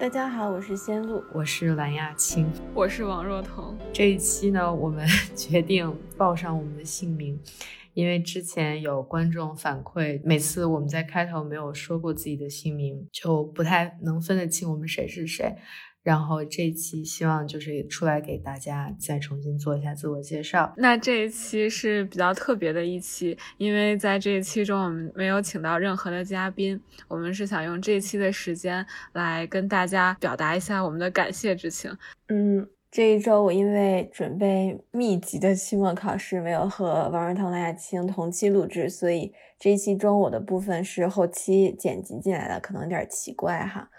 大家好，我是仙露，我是蓝亚青，我是王若彤。这一期呢，我们 决定报上我们的姓名，因为之前有观众反馈，每次我们在开头没有说过自己的姓名，就不太能分得清我们谁是谁。然后这一期希望就是出来给大家再重新做一下自我介绍。那这一期是比较特别的一期，因为在这一期中我们没有请到任何的嘉宾，我们是想用这一期的时间来跟大家表达一下我们的感谢之情。嗯，这一周我因为准备密集的期末考试，没有和王润彤、蓝雅青同期录制，所以这一期中我的部分是后期剪辑进来的，可能有点奇怪哈。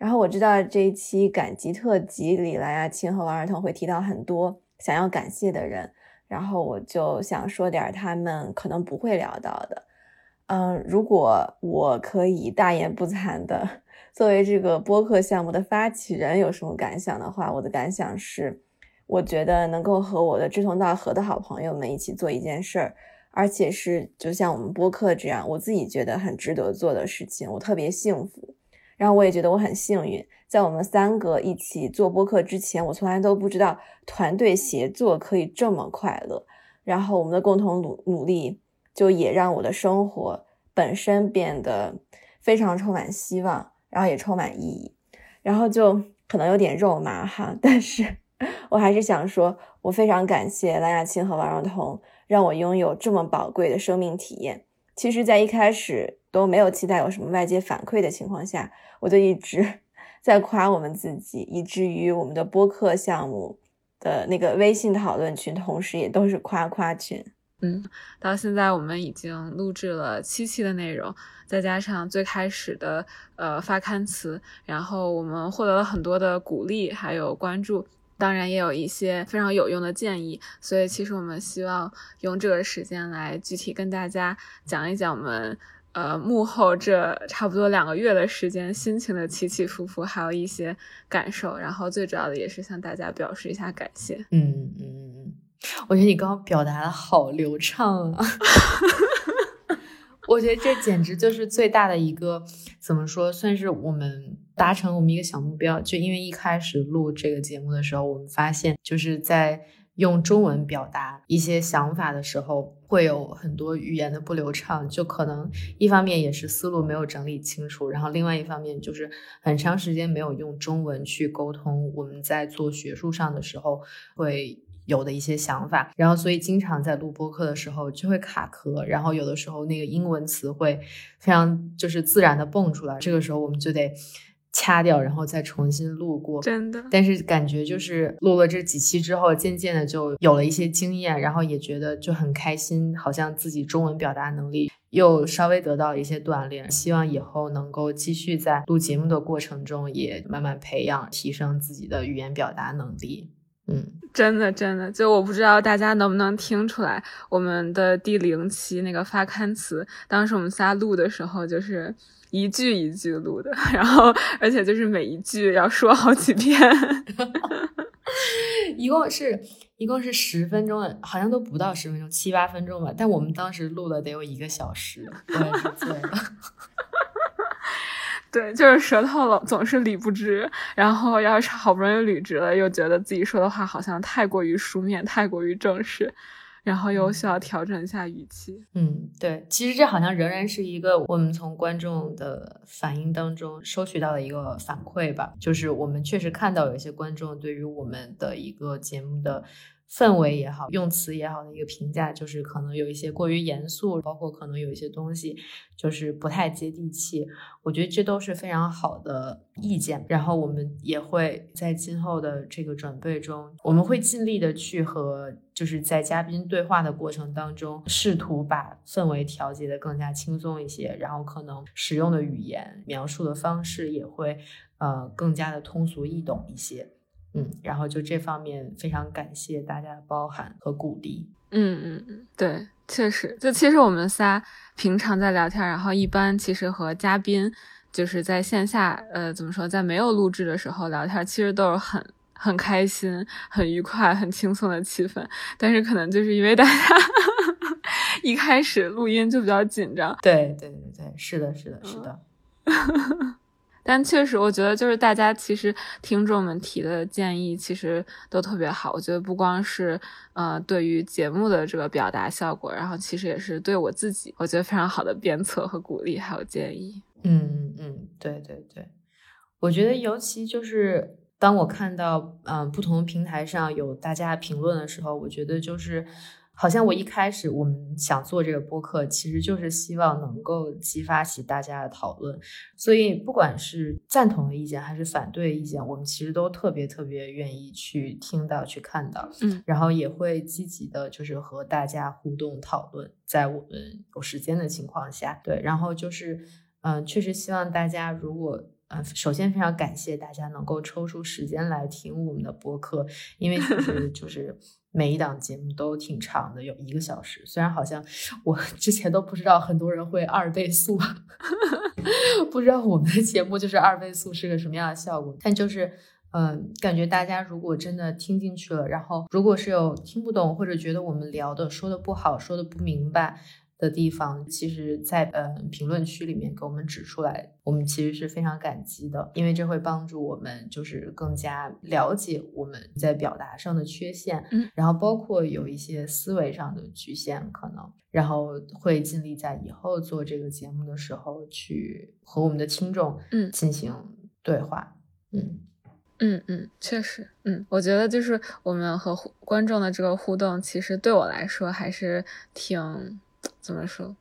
然后我知道这一期感激特辑里，来亚青和王尔彤会提到很多想要感谢的人，然后我就想说点他们可能不会聊到的。嗯，如果我可以大言不惭的作为这个播客项目的发起人有什么感想的话，我的感想是，我觉得能够和我的志同道合的好朋友们一起做一件事儿，而且是就像我们播客这样，我自己觉得很值得做的事情，我特别幸福。然后我也觉得我很幸运，在我们三个一起做播客之前，我从来都不知道团队协作可以这么快乐。然后我们的共同努努力，就也让我的生活本身变得非常充满希望，然后也充满意义。然后就可能有点肉麻哈，但是 我还是想说，我非常感谢蓝雅青和王若彤，让我拥有这么宝贵的生命体验。其实，在一开始都没有期待有什么外界反馈的情况下，我就一直 在夸我们自己，以至于我们的播客项目的那个微信讨论群，同时也都是夸夸群。嗯，到现在我们已经录制了七期的内容，再加上最开始的呃发刊词，然后我们获得了很多的鼓励，还有关注。当然也有一些非常有用的建议，所以其实我们希望用这个时间来具体跟大家讲一讲我们呃幕后这差不多两个月的时间心情的起起伏伏，还有一些感受。然后最主要的也是向大家表示一下感谢。嗯嗯嗯，我觉得你刚刚表达的好流畅啊。我觉得这简直就是最大的一个，怎么说，算是我们达成我们一个小目标。就因为一开始录这个节目的时候，我们发现就是在用中文表达一些想法的时候，会有很多语言的不流畅。就可能一方面也是思路没有整理清楚，然后另外一方面就是很长时间没有用中文去沟通。我们在做学术上的时候会。有的一些想法，然后所以经常在录播课的时候就会卡壳，然后有的时候那个英文词汇非常就是自然的蹦出来，这个时候我们就得掐掉，然后再重新录过。真的，但是感觉就是录了这几期之后，渐渐的就有了一些经验，然后也觉得就很开心，好像自己中文表达能力又稍微得到了一些锻炼。希望以后能够继续在录节目的过程中也慢慢培养、提升自己的语言表达能力。嗯，真的真的，就我不知道大家能不能听出来，我们的第零期那个发刊词，当时我们仨录的时候，就是一句一句录的，然后而且就是每一句要说好几遍，一共是一共是十分钟的，好像都不到十分钟，七八分钟吧，但我们当时录了得有一个小时，我也是醉了。对，就是舌头老总是理不直，然后要是好不容易捋直了，又觉得自己说的话好像太过于书面，太过于正式，然后又需要调整一下语气。嗯，对，其实这好像仍然是一个我们从观众的反应当中收取到的一个反馈吧，就是我们确实看到有一些观众对于我们的一个节目的。氛围也好，用词也好的一个评价，就是可能有一些过于严肃，包括可能有一些东西就是不太接地气。我觉得这都是非常好的意见。然后我们也会在今后的这个准备中，我们会尽力的去和就是在嘉宾对话的过程当中，试图把氛围调节的更加轻松一些。然后可能使用的语言、描述的方式也会呃更加的通俗易懂一些。嗯，然后就这方面非常感谢大家的包涵和鼓励。嗯嗯嗯，对，确实，就其实我们仨平常在聊天，然后一般其实和嘉宾就是在线下，呃，怎么说，在没有录制的时候聊天，其实都是很很开心、很愉快、很轻松的气氛。但是可能就是因为大家 一开始录音就比较紧张。对对对对，是的，是的，是的。但确实，我觉得就是大家其实听众们提的建议其实都特别好。我觉得不光是呃对于节目的这个表达效果，然后其实也是对我自己，我觉得非常好的鞭策和鼓励，还有建议。嗯嗯，对对对，我觉得尤其就是当我看到嗯不同平台上有大家评论的时候，我觉得就是。好像我一开始我们想做这个播客，其实就是希望能够激发起大家的讨论。所以不管是赞同的意见还是反对意见，我们其实都特别特别愿意去听到、去看到。嗯，然后也会积极的，就是和大家互动讨论，在我们有时间的情况下。对，然后就是，嗯，确实希望大家如果，嗯，首先非常感谢大家能够抽出时间来听我们的播客，因为其实就是。每一档节目都挺长的，有一个小时。虽然好像我之前都不知道很多人会二倍速，不知道我们的节目就是二倍速是个什么样的效果。但就是，嗯，感觉大家如果真的听进去了，然后如果是有听不懂或者觉得我们聊的说的不好，说的不明白。的地方，其实，在呃评论区里面给我们指出来，我们其实是非常感激的，因为这会帮助我们就是更加了解我们在表达上的缺陷，嗯，然后包括有一些思维上的局限可能，然后会尽力在以后做这个节目的时候去和我们的听众嗯。进行对话，嗯。嗯嗯，确实，嗯，我觉得就是我们和观众的这个互动，其实对我来说还是挺。怎么说？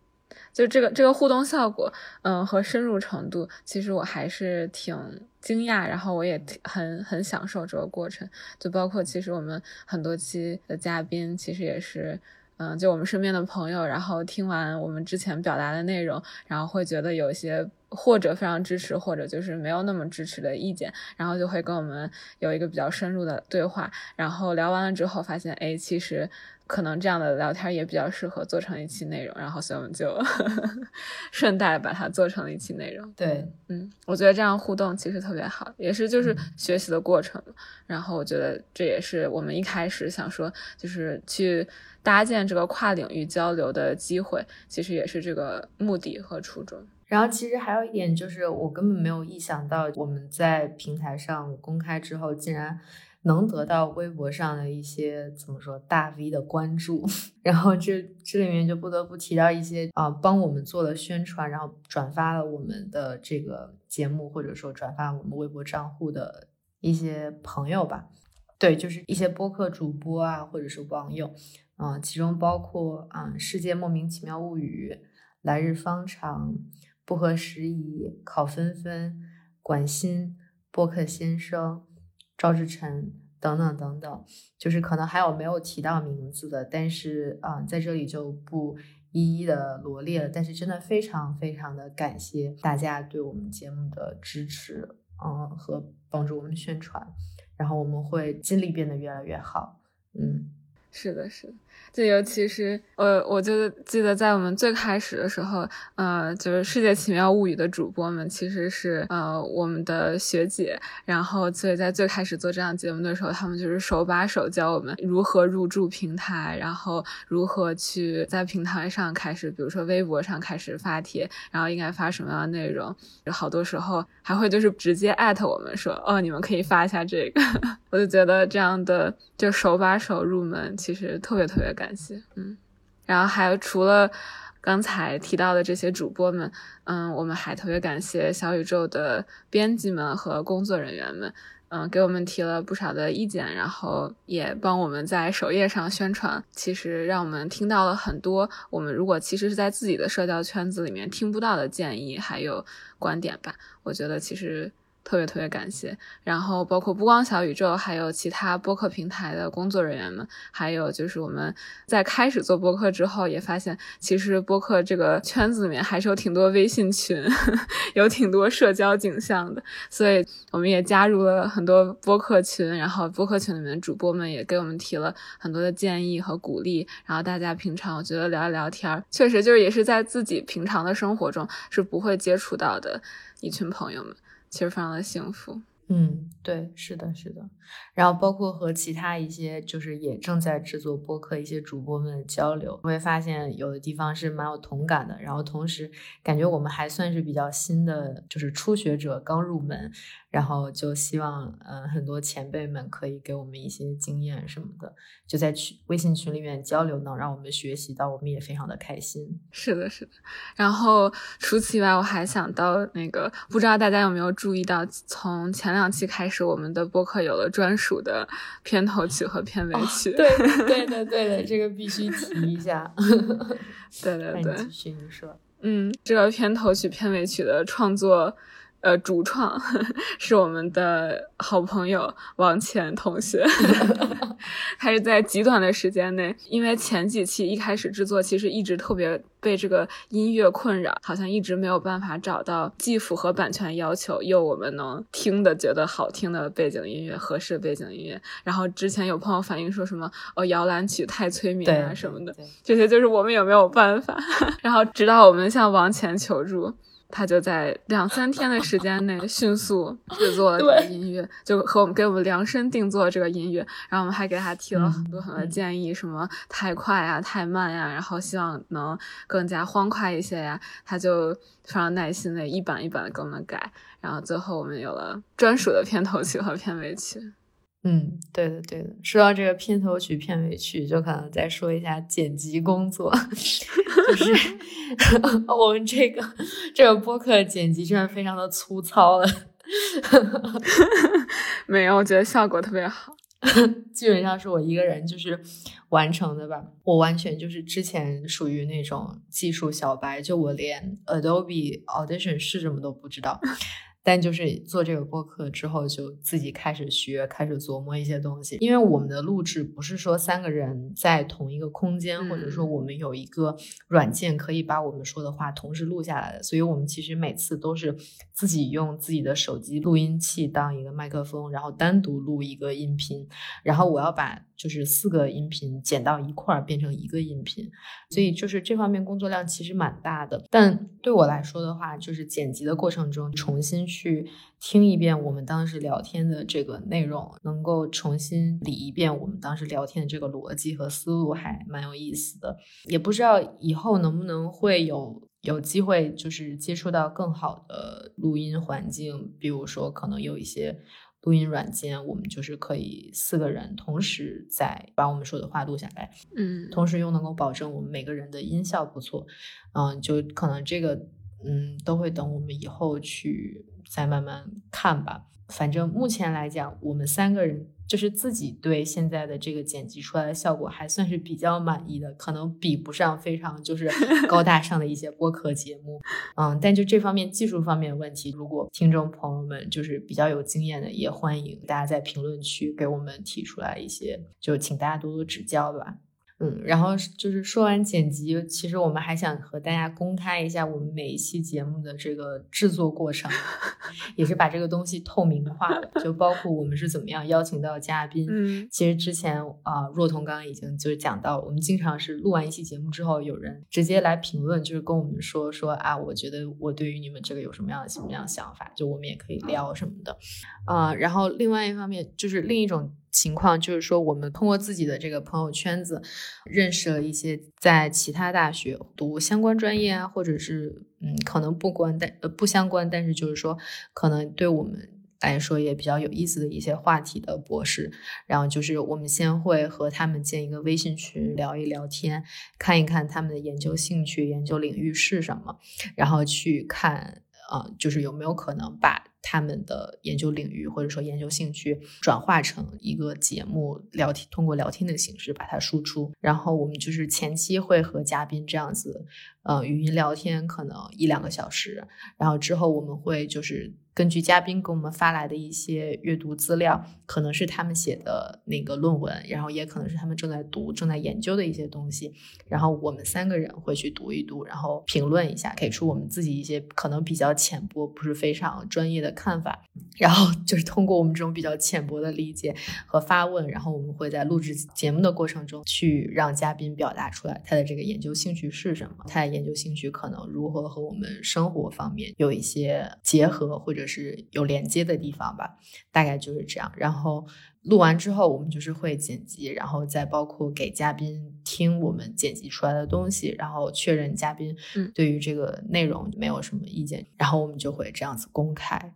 就这个这个互动效果，嗯，和深入程度，其实我还是挺惊讶，然后我也很很享受这个过程。就包括其实我们很多期的嘉宾，其实也是，嗯，就我们身边的朋友，然后听完我们之前表达的内容，然后会觉得有一些或者非常支持，或者就是没有那么支持的意见，然后就会跟我们有一个比较深入的对话。然后聊完了之后，发现，哎，其实。可能这样的聊天也比较适合做成一期内容，然后所以我们就 顺带把它做成了一期内容。对，嗯，我觉得这样互动其实特别好，也是就是学习的过程。然后我觉得这也是我们一开始想说，就是去搭建这个跨领域交流的机会，其实也是这个目的和初衷。然后其实还有一点就是，我根本没有意想到我们在平台上公开之后，竟然。能得到微博上的一些怎么说大 V 的关注，然后这这里面就不得不提到一些啊帮我们做了宣传，然后转发了我们的这个节目，或者说转发我们微博账户的一些朋友吧。对，就是一些播客主播啊，或者是网友，啊，其中包括啊世界莫名其妙物语、来日方长、不合时宜、考纷纷、管心、播客先生。赵志晨等等等等，就是可能还有没有提到名字的，但是啊，在这里就不一一的罗列了。但是真的非常非常的感谢大家对我们节目的支持，嗯，和帮助我们宣传，然后我们会尽力变得越来越好，嗯。是的，是的，就尤其是呃，我就记得在我们最开始的时候，呃，就是《世界奇妙物语》的主播们其实是呃我们的学姐，然后所以在最开始做这样节目的时候，他们就是手把手教我们如何入驻平台，然后如何去在平台上开始，比如说微博上开始发帖，然后应该发什么样的内容，有好多时候还会就是直接艾特我们说，哦，你们可以发一下这个，我就觉得这样的就手把手入门。其实特别特别感谢，嗯，然后还有除了刚才提到的这些主播们，嗯，我们还特别感谢小宇宙的编辑们和工作人员们，嗯，给我们提了不少的意见，然后也帮我们在首页上宣传，其实让我们听到了很多我们如果其实是在自己的社交圈子里面听不到的建议还有观点吧，我觉得其实。特别特别感谢，然后包括不光小宇宙，还有其他播客平台的工作人员们，还有就是我们在开始做播客之后，也发现其实播客这个圈子里面还是有挺多微信群，有挺多社交景象的，所以我们也加入了很多播客群，然后播客群里面的主播们也给我们提了很多的建议和鼓励，然后大家平常我觉得聊一聊天，确实就是也是在自己平常的生活中是不会接触到的一群朋友们。其实非常的幸福，嗯，对，是的，是的。然后包括和其他一些就是也正在制作播客一些主播们的交流，会发现有的地方是蛮有同感的。然后同时感觉我们还算是比较新的，就是初学者刚入门。然后就希望，嗯，很多前辈们可以给我们一些经验什么的，就在群微信群里面交流，能让我们学习到，我们也非常的开心。是的，是的。然后除此以外，我还想到那个，不知道大家有没有注意到，从前两期开始，我们的播客有了专属的片头曲和片尾曲。对，对的，对的，这个必须提一下。对 对对，继续你说。嗯，这个片头曲、片尾曲的创作。呃，主创 是我们的好朋友王乾同学，他是在极短的时间内，因为前几期一开始制作，其实一直特别被这个音乐困扰，好像一直没有办法找到既符合版权要求又我们能听的觉得好听的背景音乐，合适的背景音乐。然后之前有朋友反映说什么哦，摇篮曲太催眠啊什么的，这些就是我们也没有办法。然后直到我们向王乾求助。他就在两三天的时间内迅速制作了这个音乐，就和我们给我们量身定做这个音乐，然后我们还给他提了很多很多建议，什么太快呀、太慢呀，然后希望能更加欢快一些呀，他就非常耐心的一版一版的给我们改，然后最后我们有了专属的片头曲和片尾曲。嗯，对的，对的。说到这个片头曲、片尾曲，就可能再说一下剪辑工作，就是 我们这个这个播客剪辑真的非常的粗糙了。没有，我觉得效果特别好。基本上是我一个人就是完成的吧。我完全就是之前属于那种技术小白，就我连 Adobe Audition 是什么都不知道。但就是做这个播客之后，就自己开始学，开始琢磨一些东西。因为我们的录制不是说三个人在同一个空间，或者说我们有一个软件可以把我们说的话同时录下来的，所以我们其实每次都是自己用自己的手机录音器当一个麦克风，然后单独录一个音频，然后我要把。就是四个音频剪到一块儿变成一个音频，所以就是这方面工作量其实蛮大的。但对我来说的话，就是剪辑的过程中重新去听一遍我们当时聊天的这个内容，能够重新理一遍我们当时聊天的这个逻辑和思路，还蛮有意思的。也不知道以后能不能会有有机会，就是接触到更好的录音环境，比如说可能有一些。录音软件，我们就是可以四个人同时在把我们说的话录下来，嗯，同时又能够保证我们每个人的音效不错，嗯，就可能这个，嗯，都会等我们以后去再慢慢看吧。反正目前来讲，我们三个人。就是自己对现在的这个剪辑出来的效果还算是比较满意的，可能比不上非常就是 高大上的一些播客节目，嗯，但就这方面技术方面的问题，如果听众朋友们就是比较有经验的，也欢迎大家在评论区给我们提出来一些，就请大家多多指教吧。嗯，然后就是说完剪辑，其实我们还想和大家公开一下我们每一期节目的这个制作过程，也是把这个东西透明化了，就包括我们是怎么样邀请到嘉宾。嗯，其实之前啊，若彤刚刚已经就是讲到，我们经常是录完一期节目之后，有人直接来评论，就是跟我们说说啊，我觉得我对于你们这个有什么样的什么样的想法，就我们也可以聊什么的。啊，然后另外一方面就是另一种。情况就是说，我们通过自己的这个朋友圈子，认识了一些在其他大学读相关专业啊，或者是嗯，可能不关但呃不相关，但是就是说，可能对我们来说也比较有意思的一些话题的博士。然后就是我们先会和他们建一个微信群，聊一聊天，看一看他们的研究兴趣、研究领域是什么，然后去看啊，就是有没有可能把。他们的研究领域或者说研究兴趣转化成一个节目聊天，通过聊天的形式把它输出。然后我们就是前期会和嘉宾这样子，呃，语音聊天，可能一两个小时。然后之后我们会就是。根据嘉宾给我们发来的一些阅读资料，可能是他们写的那个论文，然后也可能是他们正在读、正在研究的一些东西，然后我们三个人会去读一读，然后评论一下，给出我们自己一些可能比较浅薄、不是非常专业的看法，然后就是通过我们这种比较浅薄的理解和发问，然后我们会在录制节目的过程中去让嘉宾表达出来他的这个研究兴趣是什么，他的研究兴趣可能如何和我们生活方面有一些结合，或者。是有连接的地方吧，大概就是这样。然后录完之后，我们就是会剪辑，然后再包括给嘉宾听我们剪辑出来的东西，然后确认嘉宾对于这个内容没有什么意见，然后我们就会这样子公开，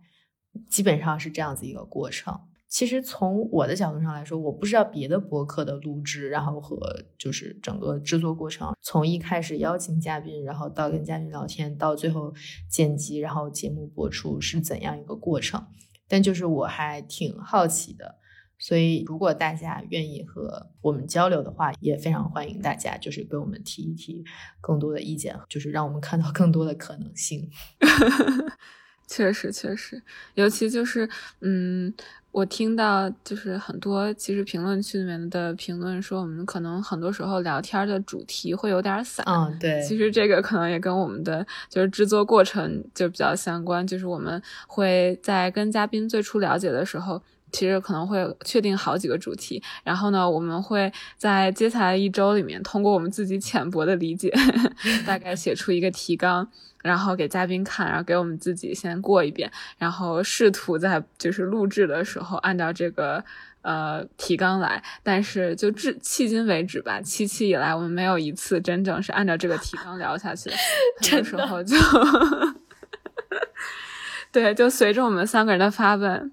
基本上是这样子一个过程。其实从我的角度上来说，我不知道别的博客的录制，然后和就是整个制作过程，从一开始邀请嘉宾，然后到跟嘉宾聊天，到最后剪辑，然后节目播出是怎样一个过程。但就是我还挺好奇的，所以如果大家愿意和我们交流的话，也非常欢迎大家就是给我们提一提更多的意见，就是让我们看到更多的可能性。确实，确实，尤其就是嗯。我听到就是很多，其实评论区里面的评论说，我们可能很多时候聊天的主题会有点散。嗯，对。其实这个可能也跟我们的就是制作过程就比较相关，就是我们会在跟嘉宾最初了解的时候。其实可能会确定好几个主题，然后呢，我们会在接下来一周里面，通过我们自己浅薄的理解，大概写出一个提纲，然后给嘉宾看，然后给我们自己先过一遍，然后试图在就是录制的时候按照这个呃提纲来。但是就至迄今为止吧，七期以来我们没有一次真正是按照这个提纲聊下去，很多时候就 对，就随着我们三个人的发问。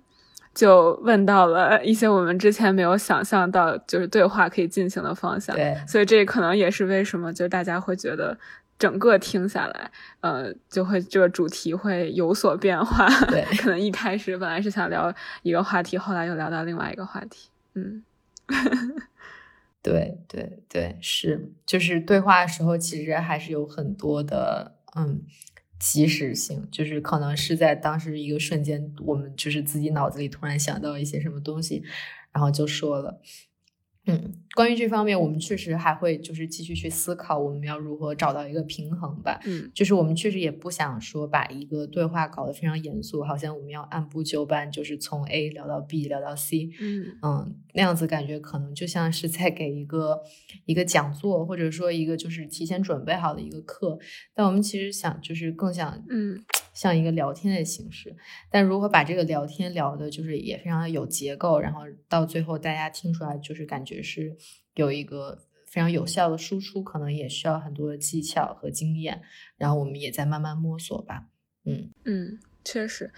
就问到了一些我们之前没有想象到，就是对话可以进行的方向。对，所以这可能也是为什么，就大家会觉得整个听下来，呃，就会这个主题会有所变化。对，可能一开始本来是想聊一个话题，后来又聊到另外一个话题。嗯，对对对，是，就是对话的时候，其实还是有很多的，嗯。及时性就是可能是在当时一个瞬间，我们就是自己脑子里突然想到一些什么东西，然后就说了。嗯，关于这方面，我们确实还会就是继续去思考，我们要如何找到一个平衡吧。嗯，就是我们确实也不想说把一个对话搞得非常严肃，好像我们要按部就班，就是从 A 聊到 B 聊到 C。嗯嗯，那样子感觉可能就像是在给一个一个讲座，或者说一个就是提前准备好的一个课。但我们其实想就是更想嗯。像一个聊天的形式，但如何把这个聊天聊的，就是也非常的有结构，然后到最后大家听出来就是感觉是有一个非常有效的输出，可能也需要很多的技巧和经验，然后我们也在慢慢摸索吧。嗯嗯，确实。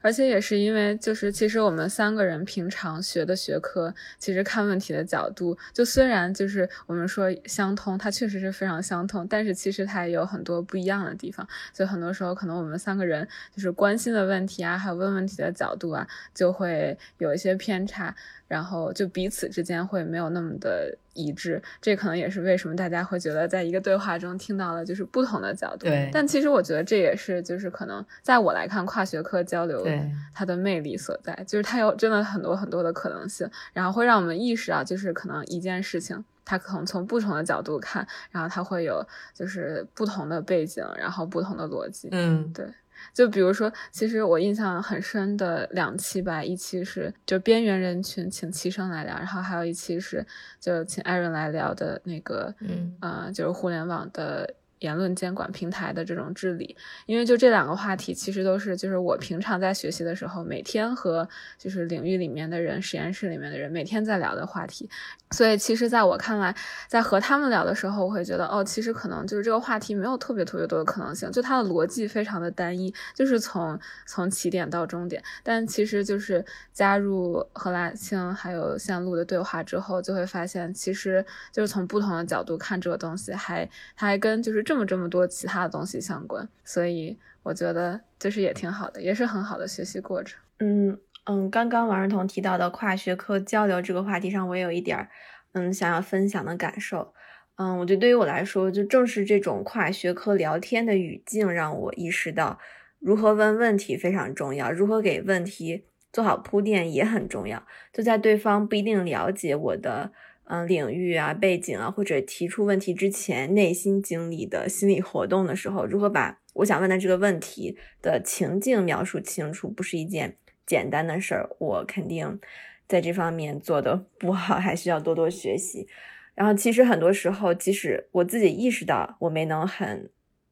而且也是因为，就是其实我们三个人平常学的学科，其实看问题的角度，就虽然就是我们说相通，它确实是非常相通，但是其实它也有很多不一样的地方。所以很多时候，可能我们三个人就是关心的问题啊，还有问问题的角度啊，就会有一些偏差。然后就彼此之间会没有那么的一致，这可能也是为什么大家会觉得在一个对话中听到了就是不同的角度。对，但其实我觉得这也是就是可能在我来看跨学科交流它的魅力所在，就是它有真的很多很多的可能性，然后会让我们意识到就是可能一件事情它可能从不同的角度看，然后它会有就是不同的背景，然后不同的逻辑。嗯，对。就比如说，其实我印象很深的两期吧，一期是就边缘人群请齐声来聊，然后还有一期是就请艾伦来聊的那个，嗯，呃，就是互联网的。言论监管平台的这种治理，因为就这两个话题，其实都是就是我平常在学习的时候，每天和就是领域里面的人、实验室里面的人每天在聊的话题。所以其实在我看来，在和他们聊的时候，我会觉得哦，其实可能就是这个话题没有特别特别多的可能性，就它的逻辑非常的单一，就是从从起点到终点。但其实就是加入何拉青还有线路的对话之后，就会发现，其实就是从不同的角度看这个东西，还它还跟就是。这么这么多其他的东西相关，所以我觉得就是也挺好的，也是很好的学习过程。嗯嗯，刚刚王仁彤提到的跨学科交流这个话题上，我也有一点儿嗯想要分享的感受。嗯，我觉得对于我来说，就正是这种跨学科聊天的语境，让我意识到如何问问题非常重要，如何给问题做好铺垫也很重要。就在对方不一定了解我的。嗯，领域啊，背景啊，或者提出问题之前内心经历的心理活动的时候，如何把我想问的这个问题的情境描述清楚，不是一件简单的事儿。我肯定在这方面做的不好，还需要多多学习。然后，其实很多时候，即使我自己意识到我没能很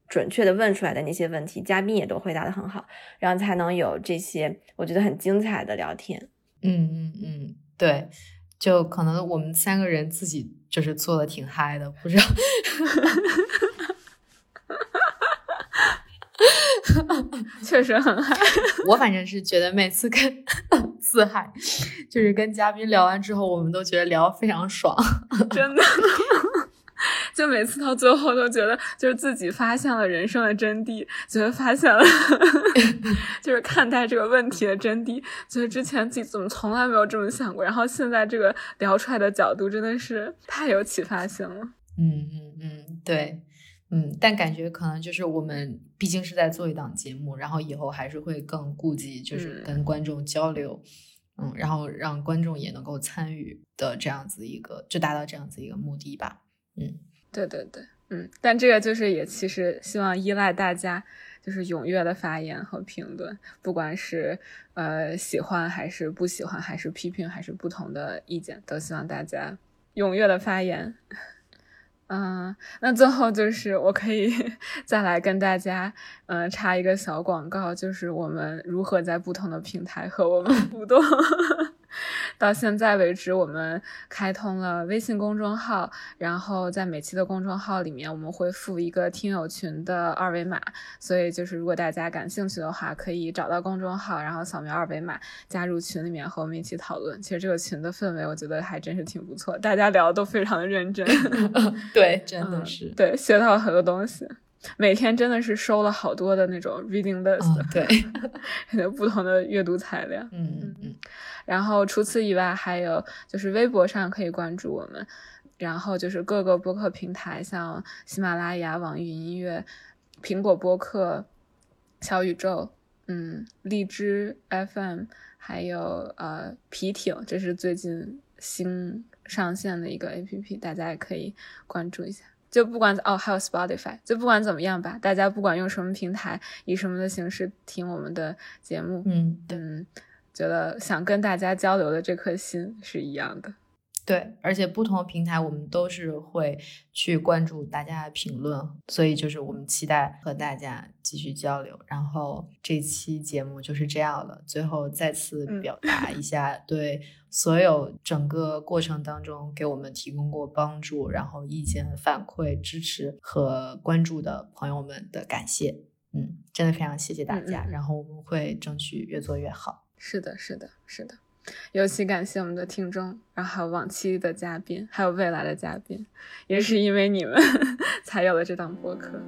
准确的问出来的那些问题，嘉宾也都回答的很好，然后才能有这些我觉得很精彩的聊天。嗯嗯嗯，对，就可能我们三个人自己就是做的挺嗨的，不知道。确实很嗨，我反正是觉得每次跟 自嗨，就是跟嘉宾聊完之后，我们都觉得聊非常爽，真的。就每次到最后都觉得，就是自己发现了人生的真谛，觉得发现了，就是看待这个问题的真谛。觉得之前自己怎么从来没有这么想过，然后现在这个聊出来的角度真的是太有启发性了。嗯嗯嗯，对。嗯，但感觉可能就是我们毕竟是在做一档节目，然后以后还是会更顾及，就是跟观众交流，嗯，然后让观众也能够参与的这样子一个，就达到这样子一个目的吧。嗯，对对对，嗯，但这个就是也其实希望依赖大家，就是踊跃的发言和评论，不管是呃喜欢还是不喜欢，还是批评还是不同的意见，都希望大家踊跃的发言。嗯，那最后就是我可以 再来跟大家，嗯，插一个小广告，就是我们如何在不同的平台和我们互动。到现在为止，我们开通了微信公众号，然后在每期的公众号里面，我们会附一个听友群的二维码，所以就是如果大家感兴趣的话，可以找到公众号，然后扫描二维码加入群里面和我们一起讨论。其实这个群的氛围，我觉得还真是挺不错，大家聊的都非常的认真。对，真的是对，学到了很多东西。每天真的是收了好多的那种 reading list，对，不同的阅读材料。嗯嗯嗯。然后除此以外，还有就是微博上可以关注我们，然后就是各个播客平台，像喜马拉雅、网易云音乐、苹果播客、小宇宙，嗯，荔枝 FM，还有呃皮艇，这是最近新上线的一个 APP，大家也可以关注一下。就不管哦，还有 Spotify，就不管怎么样吧，大家不管用什么平台，以什么的形式听我们的节目，嗯嗯。觉得想跟大家交流的这颗心是一样的，对，而且不同的平台我们都是会去关注大家的评论，所以就是我们期待和大家继续交流。然后这期节目就是这样了，最后再次表 达一下对所有整个过程当中给我们提供过帮助、然后意见反馈、支持和关注的朋友们的感谢。嗯，真的非常谢谢大家，然后我们会争取越做越好。是的，是的，是的，尤其感谢我们的听众，然后还有往期的嘉宾，还有未来的嘉宾，也是因为你们 才有了这档播客。